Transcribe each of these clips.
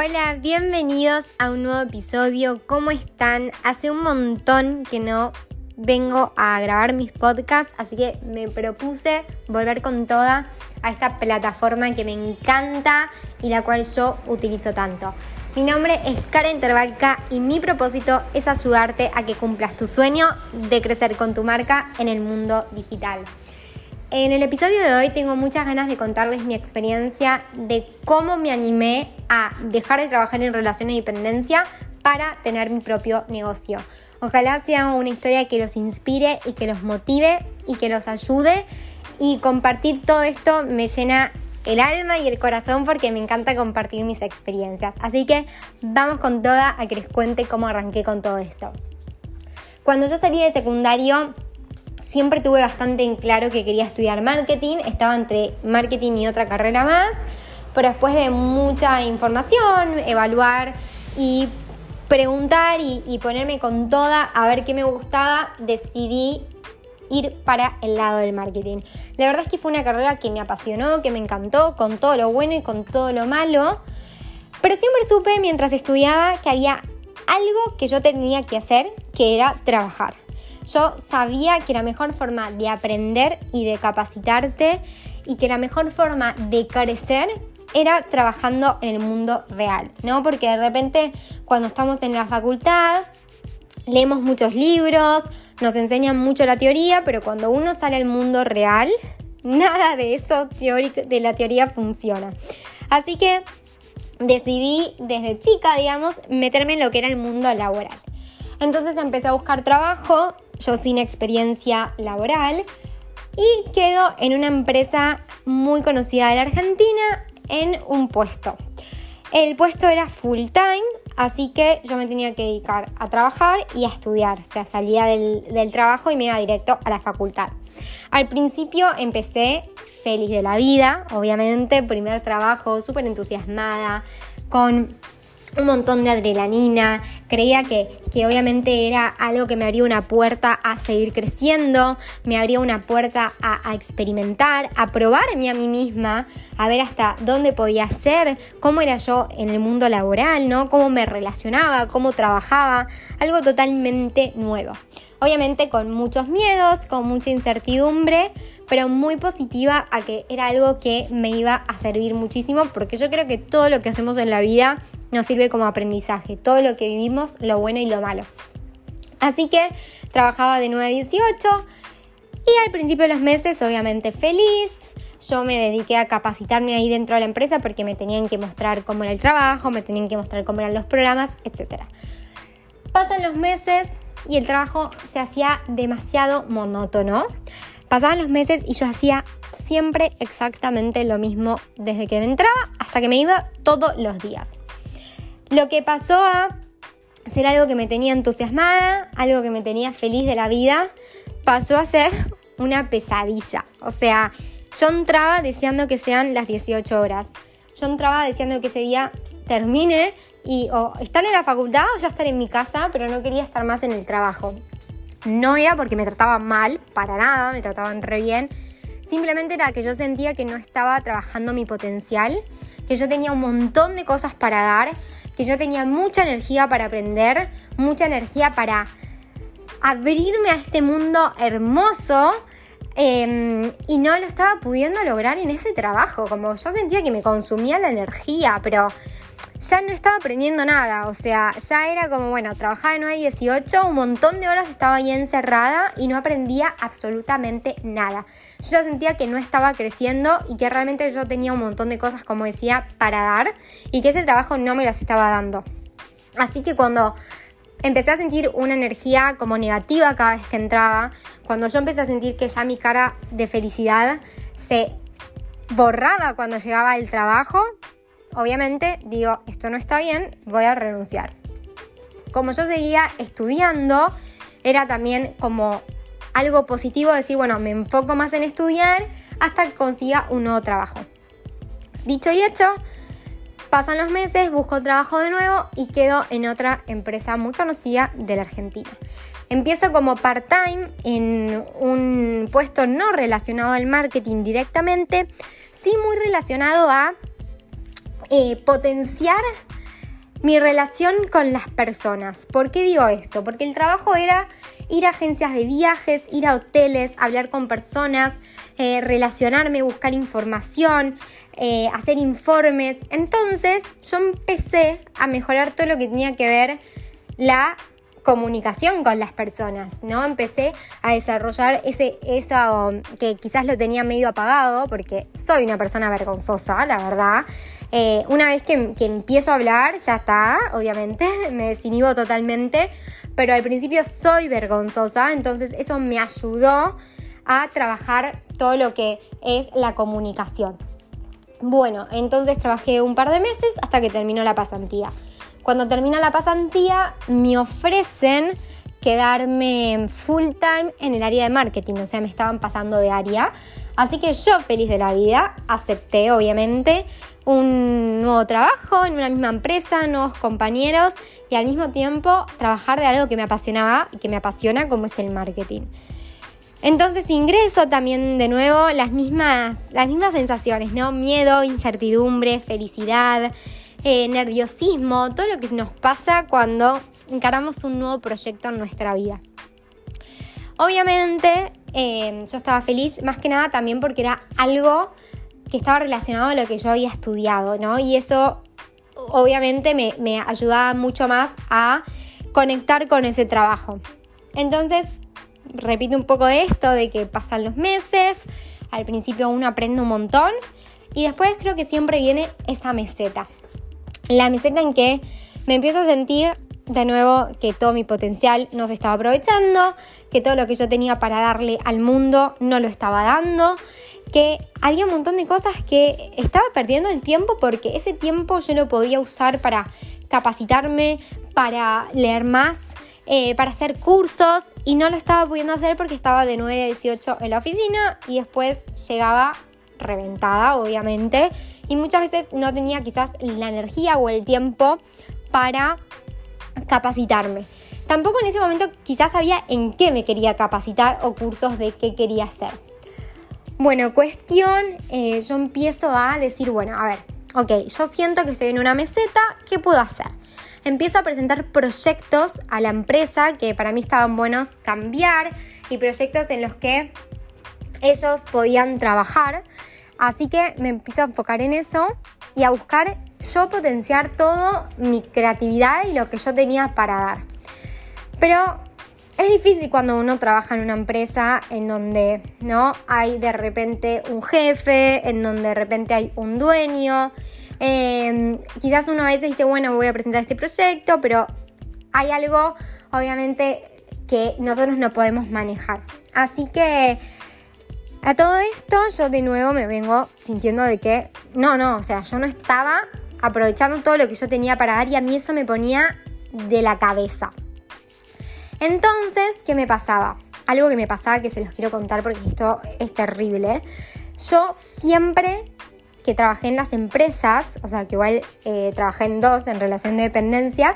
Hola, bienvenidos a un nuevo episodio. ¿Cómo están? Hace un montón que no vengo a grabar mis podcasts, así que me propuse volver con toda a esta plataforma que me encanta y la cual yo utilizo tanto. Mi nombre es Karen Terbalca y mi propósito es ayudarte a que cumplas tu sueño de crecer con tu marca en el mundo digital. En el episodio de hoy tengo muchas ganas de contarles mi experiencia de cómo me animé a dejar de trabajar en relación de dependencia para tener mi propio negocio. Ojalá sea una historia que los inspire y que los motive y que los ayude y compartir todo esto me llena el alma y el corazón porque me encanta compartir mis experiencias. Así que vamos con toda a que les cuente cómo arranqué con todo esto. Cuando yo salí de secundario siempre tuve bastante en claro que quería estudiar marketing, estaba entre marketing y otra carrera más, pero después de mucha información, evaluar y preguntar y, ponerme con toda a ver qué me gustaba, decidí ir para el lado del marketing. La verdad es que fue una carrera que me apasionó, que me encantó, con todo lo bueno y con todo lo malo, pero siempre supe mientras estudiaba que había algo que yo tenía que hacer, que era trabajar. Yo sabía que la mejor forma de aprender y de capacitarte y que la mejor forma de crecer era trabajando en el mundo real, ¿no? Porque de repente cuando estamos en la facultad leemos muchos libros, nos enseñan mucho la teoría, pero cuando uno sale al mundo real, nada de eso de la teoría funciona. Así que decidí desde chica, digamos, meterme en lo que era el mundo laboral. Entonces empecé a buscar trabajo yo sin experiencia laboral y quedo en una empresa muy conocida de la Argentina en un puesto. El puesto era full time, así que yo me tenía que dedicar a trabajar y a estudiar. O sea, salía del, del trabajo y me iba directo a la facultad. Al principio empecé feliz de la vida, obviamente, primer trabajo, súper entusiasmada, con un montón de adrenalina, creía que, que, obviamente era algo que me abría una puerta a seguir creciendo, me abría una puerta a, a, experimentar, a probarme a mí misma, a ver hasta dónde podía ser, cómo era yo en el mundo laboral, ¿no? Cómo me relacionaba, cómo trabajaba, algo totalmente nuevo. Obviamente con muchos miedos, con mucha incertidumbre, pero muy positiva a que era algo que me iba a servir muchísimo, porque yo creo que todo lo que hacemos en la vida nos sirve como aprendizaje, todo lo que vivimos, lo bueno y lo malo. Así que trabajaba de 9 a 18 y al principio de los meses obviamente feliz. Yo me dediqué a capacitarme ahí dentro de la empresa porque me tenían que mostrar cómo era el trabajo, me tenían que mostrar cómo eran los programas, etc. Pasan los meses y el trabajo se hacía demasiado monótono. Pasaban los meses y yo hacía siempre exactamente lo mismo desde que me entraba hasta que me iba todos los días. Lo que pasó a ser algo que me tenía entusiasmada, algo que me tenía feliz de la vida, pasó a ser una pesadilla. O sea, yo entraba deseando que sean las 18 horas. Yo entraba deseando que ese día termine y o estar en la facultad o ya estar en mi casa, pero no quería estar más en el trabajo. No era porque me trataban mal, para nada, me trataban re bien. Simplemente era que yo sentía que no estaba trabajando mi potencial, que yo tenía un montón de cosas para dar, que yo tenía mucha energía para aprender, mucha energía para abrirme a este mundo hermoso em, y no lo estaba pudiendo lograr en ese trabajo. Como yo sentía que me consumía la energía, pero ya no estaba aprendiendo nada, o sea, ya era como, bueno, trabajaba de 9 a 18, un montón de horas estaba ahí encerrada y no aprendía absolutamente nada. Yo ya sentía que no estaba creciendo y que realmente yo tenía un montón de cosas, como decía, para dar y que ese trabajo no me las estaba dando. Así que cuando empecé a sentir una energía como negativa cada vez que entraba, cuando yo empecé a sentir que ya mi cara de felicidad se borraba cuando llegaba el trabajo, obviamente digo, esto no está bien, voy a renunciar. Como yo seguía estudiando, era también como algo positivo decir, bueno, me enfoco más en estudiar hasta que consiga un nuevo trabajo. Dicho y hecho, pasan los meses, busco trabajo de nuevo y quedo en otra empresa muy conocida de la Argentina. Empiezo como part-time en un puesto no relacionado al marketing directamente, sí muy relacionado a eh, potenciar mi relación con las personas. ¿Por qué digo esto? Porque el trabajo era ir a agencias de viajes, ir a hoteles, hablar con personas, eh, relacionarme, buscar información, eh, hacer informes. Entonces yo empecé a mejorar todo lo que tenía que ver la comunicación con las personas, ¿no? Empecé a desarrollar ese, eso que quizás lo tenía medio apagado, porque soy una persona vergonzosa, la verdad. Eh, una vez que, que, empiezo a hablar, ya está, obviamente, me desinhibo totalmente, pero al principio soy vergonzosa, entonces eso me ayudó a trabajar todo lo que es la comunicación. Bueno, entonces trabajé un par de meses hasta que terminó la pasantía. Cuando termina la pasantía, me ofrecen quedarme full time en el área de marketing, o sea, me estaban pasando de área. Así que yo, feliz de la vida, acepté, obviamente, un nuevo trabajo en una misma empresa, nuevos compañeros y al mismo tiempo trabajar de algo que me apasionaba y que me apasiona, como es el marketing. Entonces ingreso también de nuevo las mismas, las mismas sensaciones, ¿no? Miedo, incertidumbre, felicidad, eh, nerviosismo, todo lo que nos pasa cuando encaramos un nuevo proyecto en nuestra vida. Obviamente eh, yo estaba feliz más que nada también porque era algo que estaba relacionado a lo que yo había estudiado, ¿no? Y eso obviamente me, ayudaba mucho más a conectar con ese trabajo. Entonces, repito un poco esto de que pasan los meses, al principio uno aprende un montón y después creo que siempre viene esa meseta la meseta en que me empiezo a sentir de nuevo que todo mi potencial no se estaba aprovechando, que todo lo que yo tenía para darle al mundo no lo estaba dando, que había un montón de cosas que estaba perdiendo el tiempo porque ese tiempo yo lo podía usar para capacitarme, para leer más, eh, para hacer cursos y no lo estaba pudiendo hacer porque estaba de 9 a 18 en la oficina y después llegaba reventada, obviamente, y muchas veces no tenía quizás la energía o el tiempo para capacitarme. Tampoco en ese momento quizás sabía en qué me quería capacitar o cursos de qué quería hacer. Bueno, cuestión, eh, yo empiezo a decir, bueno, a ver, ok, yo siento que estoy en una meseta, ¿qué puedo hacer? Empiezo a presentar proyectos a la empresa que para mí estaban buenos cambiar y proyectos en los que ellos podían trabajar. Así que me empiezo a enfocar en eso y a buscar yo potenciar todo mi creatividad y lo que yo tenía para dar. Pero es difícil cuando uno trabaja en una empresa en donde no hay de repente un jefe, en donde de repente hay un dueño. Em, quizás uno a veces dice, bueno, voy a presentar este proyecto, pero hay algo, obviamente, que nosotros no podemos manejar. Así que a todo esto yo de nuevo me vengo sintiendo de que no, no, o sea, yo no estaba aprovechando todo lo que yo tenía para dar y a mí eso me ponía de la cabeza. Entonces, ¿qué me pasaba? Algo que me pasaba que se los quiero contar porque esto es terrible. Yo siempre que trabajé en las empresas, o sea, que igual eh, trabajé en dos en relación de dependencia,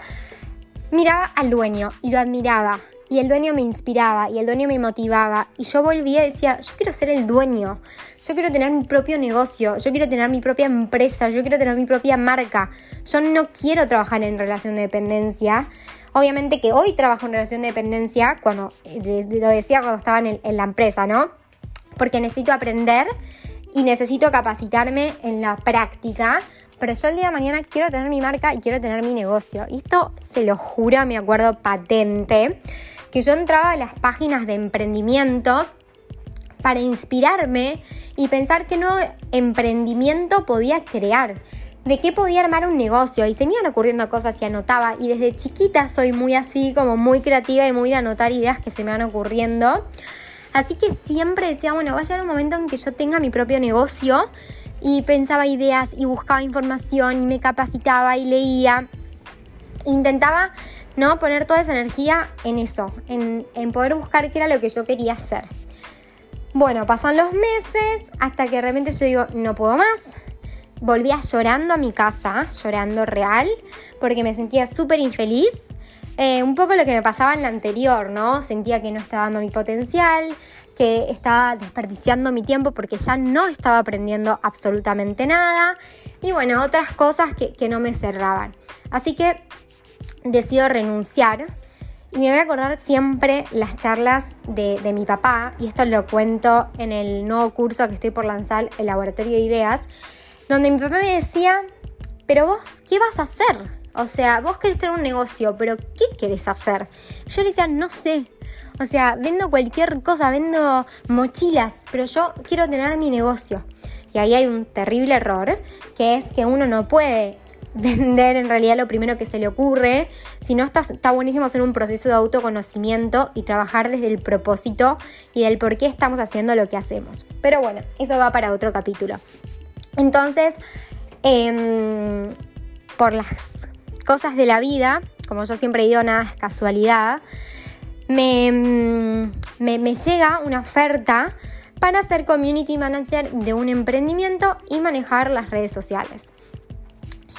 miraba al dueño y lo admiraba y el dueño me inspiraba y el dueño me motivaba y yo volvía y decía, yo quiero ser el dueño, yo quiero tener mi propio negocio, yo quiero tener mi propia empresa, yo quiero tener mi propia marca, yo no quiero trabajar en relación de dependencia. Obviamente que hoy trabajo en relación de dependencia, cuando lo decía cuando estaba en, en la empresa, ¿no? Porque necesito aprender y necesito capacitarme en la práctica pero yo el día de mañana quiero tener mi marca y quiero tener mi negocio. Y esto se lo juro, me acuerdo patente que yo entraba a las páginas de emprendimientos para inspirarme y pensar qué nuevo emprendimiento podía crear, de qué podía armar un negocio. Y se me iban ocurriendo cosas y anotaba. Y desde chiquita soy muy así, como muy creativa y muy de anotar ideas que se me van ocurriendo. Así que siempre decía, bueno, va a llegar un momento en que yo tenga mi propio negocio. Y pensaba ideas y buscaba información y me capacitaba y leía. Intentaba ¿no? Poner toda esa energía en eso, en, poder buscar qué era lo que yo quería hacer. Bueno, pasan los meses hasta que de repente yo digo, no puedo más. Volvía llorando a mi casa, llorando real, porque me sentía súper infeliz. Eh, un poco lo que me pasaba en la anterior, ¿no? Sentía que no estaba dando mi potencial, que estaba desperdiciando mi tiempo porque ya no estaba aprendiendo absolutamente nada y bueno, otras cosas que, no me cerraban. Así que decido renunciar y me voy a acordar siempre las charlas de, de, mi papá, y esto lo cuento en el nuevo curso que estoy por lanzar, el Laboratorio de Ideas, donde mi papá me decía, pero vos, ¿qué vas a hacer? O sea, vos querés tener un negocio, pero ¿qué querés hacer? Yo le decía, no sé. O sea, vendo cualquier cosa, vendo mochilas, pero yo quiero tener mi negocio. Y ahí hay un terrible error, que es que uno no puede vender en realidad lo primero que se le ocurre, sino está, está buenísimo hacer un proceso de autoconocimiento y trabajar desde el propósito y del por qué estamos haciendo lo que hacemos. Pero bueno, eso va para otro capítulo. Entonces, em, por las cosas de la vida, como yo siempre digo, nada es casualidad, me, mm, me, llega una oferta para ser community manager de un emprendimiento y manejar las redes sociales.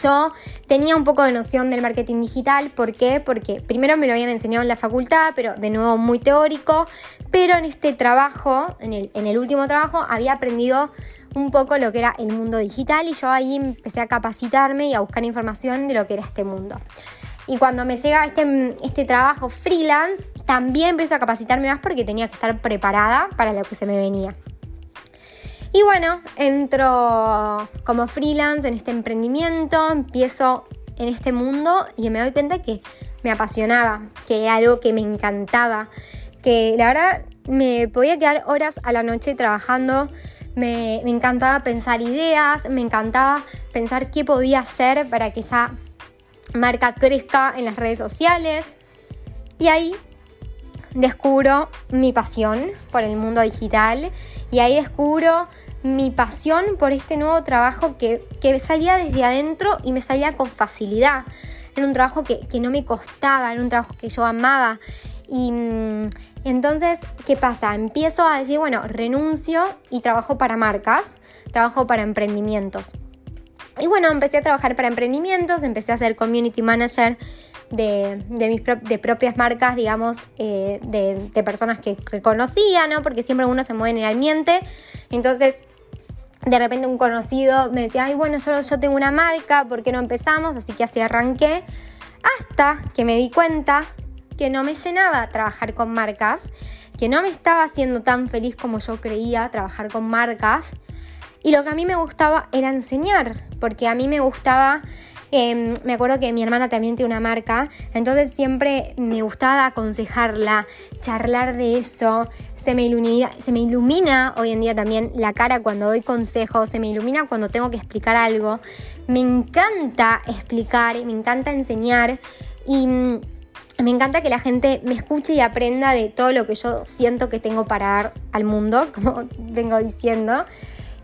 Yo tenía un poco de noción del marketing digital, ¿por qué? Porque primero me lo habían enseñado en la facultad, pero de nuevo muy teórico, pero en este trabajo, en el último trabajo, había aprendido un poco lo que era el mundo digital y yo ahí empecé a capacitarme y a buscar información de lo que era este mundo. Y cuando me llega este, este trabajo freelance, también empiezo a capacitarme más porque tenía que estar preparada para lo que se me venía. Y bueno, entro como freelance en este emprendimiento, empiezo en este mundo y me doy cuenta que me apasionaba, que era algo que me encantaba, que la verdad me podía quedar horas a la noche trabajando me, encantaba pensar ideas, me encantaba pensar qué podía hacer para que esa marca crezca en las redes sociales. Y ahí descubro mi pasión por el mundo digital y ahí descubro mi pasión por este nuevo trabajo que, que salía desde adentro y me salía con facilidad. Era un trabajo que, que no me costaba, era un trabajo que yo amaba. Y mm, entonces, ¿qué pasa? Empiezo a decir, bueno, renuncio y trabajo para marcas, trabajo para emprendimientos. Y bueno, empecé a trabajar para emprendimientos, empecé a ser community manager de, mis de propias marcas, digamos, eh, de, personas que, conocía, ¿no? Porque siempre uno se mueve en el ambiente. Entonces, de repente un conocido me decía, ay, bueno, yo, yo tengo una marca, ¿por qué no empezamos? Así que así arranqué. Hasta que me di cuenta que no me llenaba trabajar con marcas, que no me estaba haciendo tan feliz como yo creía trabajar con marcas. Y lo que a mí me gustaba era enseñar, porque a mí me gustaba, em, me acuerdo que mi hermana también tiene una marca, entonces siempre me gustaba aconsejarla, charlar de eso. Se me, ilumina, hoy en día también la cara cuando doy consejos, se me ilumina cuando tengo que explicar algo. Me encanta explicar, me encanta enseñar y me encanta que la gente me escuche y aprenda de todo lo que yo siento que tengo para dar al mundo, como vengo diciendo.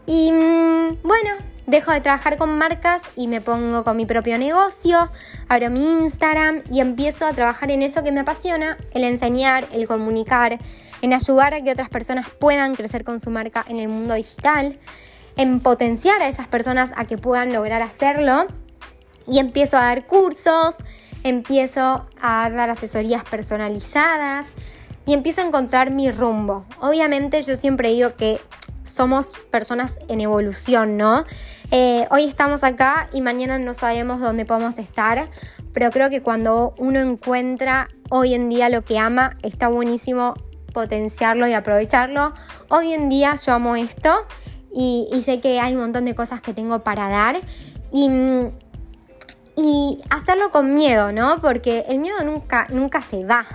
Y mm, bueno, dejo de trabajar con marcas y me pongo con mi propio negocio, abro mi Instagram y empiezo a trabajar en eso que me apasiona, el enseñar, el comunicar, en ayudar a que otras personas puedan crecer con su marca en el mundo digital, en potenciar a esas personas a que puedan lograr hacerlo y empiezo a dar cursos, empiezo a dar asesorías personalizadas y empiezo a encontrar mi rumbo. Obviamente yo siempre digo que somos personas en evolución, ¿no? Eh, hoy estamos acá y mañana no sabemos dónde podemos estar, pero creo que cuando uno encuentra hoy en día lo que ama, está buenísimo potenciarlo y aprovecharlo. Hoy en día yo amo esto y, y sé que hay un montón de cosas que tengo para dar y y hacerlo con miedo, ¿no? Porque el miedo nunca, nunca se va.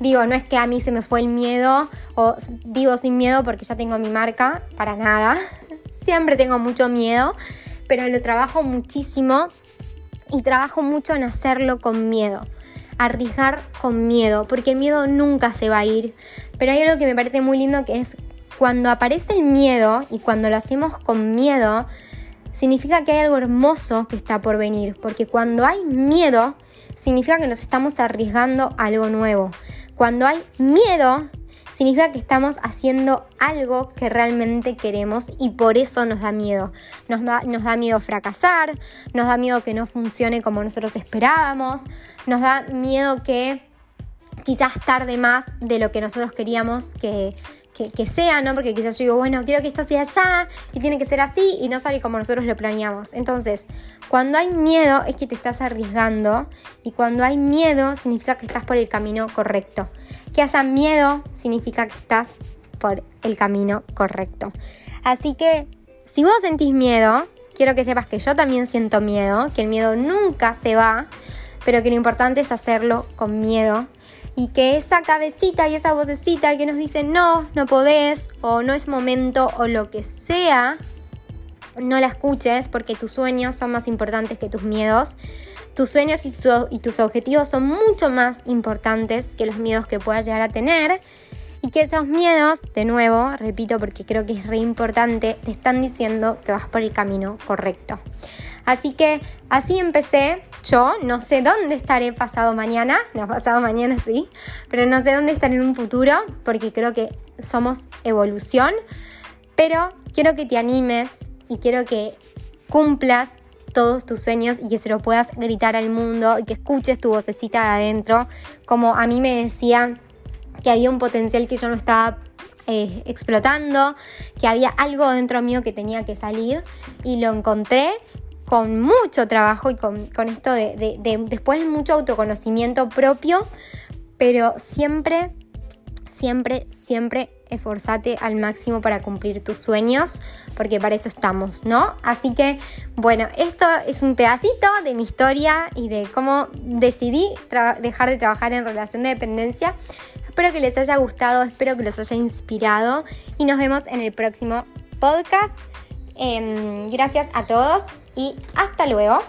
Digo, no es que a mí se me fue el miedo o vivo sin miedo porque ya tengo mi marca, para nada. Siempre tengo mucho miedo, pero lo trabajo muchísimo y trabajo mucho en hacerlo con miedo. Arriesgar con miedo, porque el miedo nunca se va a ir. Pero hay algo que me parece muy lindo que es cuando aparece el miedo y cuando lo hacemos con miedo, significa que hay algo hermoso que está por venir, porque cuando hay miedo, significa que nos estamos arriesgando algo nuevo. Cuando hay miedo, significa que estamos haciendo algo que realmente queremos y por eso nos da miedo. Nos da, miedo fracasar, nos da miedo que no funcione como nosotros esperábamos, nos da miedo que quizás tarde más de lo que nosotros queríamos que, que, sea, ¿no? Porque quizás yo digo, bueno, quiero que esto sea ya y tiene que ser así y no sale como nosotros lo planeamos. Entonces, cuando hay miedo es que te estás arriesgando y cuando hay miedo significa que estás por el camino correcto. Que haya miedo significa que estás por el camino correcto. Así que, si vos sentís miedo, quiero que sepas que yo también siento miedo, que el miedo nunca se va, pero que lo importante es hacerlo con miedo y que esa cabecita y esa vocecita que nos dice no, no podés o no es momento o lo que sea, no la escuches porque tus sueños son más importantes que tus miedos. Tus sueños y, y tus objetivos son mucho más importantes que los miedos que puedas llegar a tener. Y que esos miedos, de nuevo, repito porque creo que es re importante, te están diciendo que vas por el camino correcto. Así que así empecé. Yo, no sé dónde estaré pasado mañana, no pasado mañana sí, pero no sé dónde estaré en un futuro, porque creo que somos evolución, pero quiero que te animes y quiero que cumplas todos tus sueños y que se lo puedas gritar al mundo y que escuches tu vocecita de adentro, como a mí me decía que había un potencial que yo no estaba eh, explotando, que había algo dentro mío que tenía que salir. Y lo encontré con mucho trabajo y con, esto de, de, después mucho autoconocimiento propio, pero siempre, siempre, siempre esforzate al máximo para cumplir tus sueños, porque para eso estamos, ¿no? Así que, bueno, esto es un pedacito de mi historia y de cómo decidí dejar de trabajar en relación de dependencia. Espero que les haya gustado, espero que los haya inspirado y nos vemos en el próximo podcast. Em, gracias a todos y hasta luego.